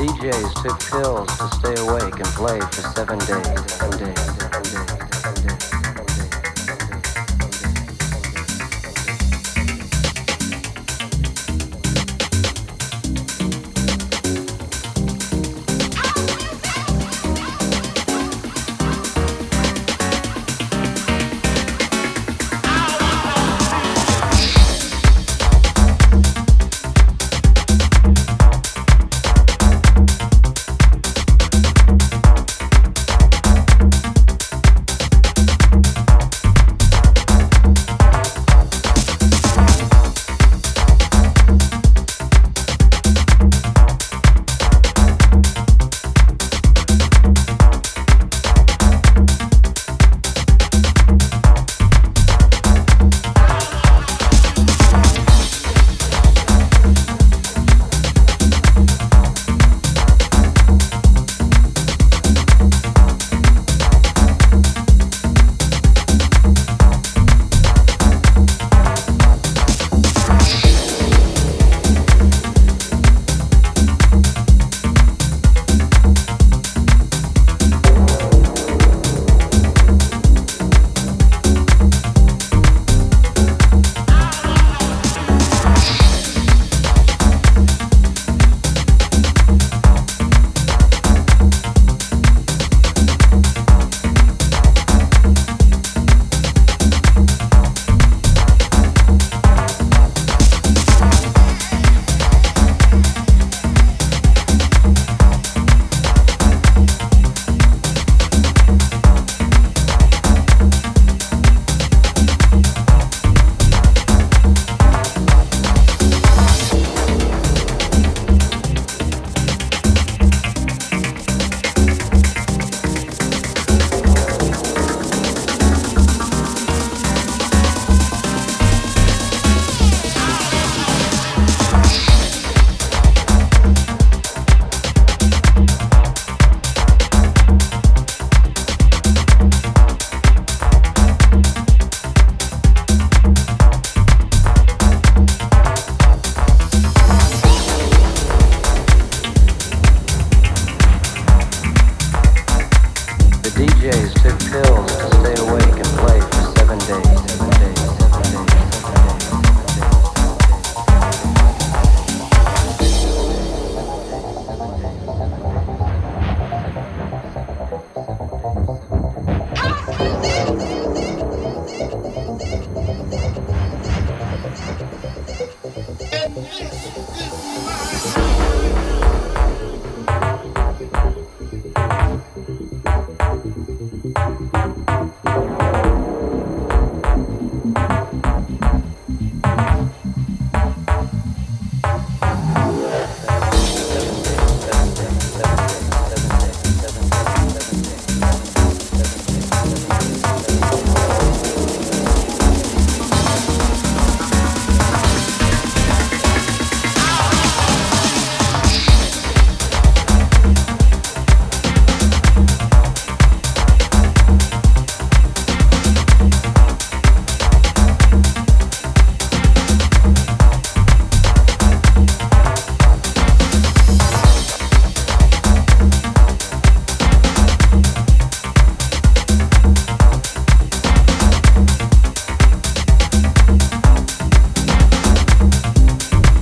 DJs took pills to stay awake and play for seven days, seven days. DJs took pills to stay awake and play for seven days. Seven days.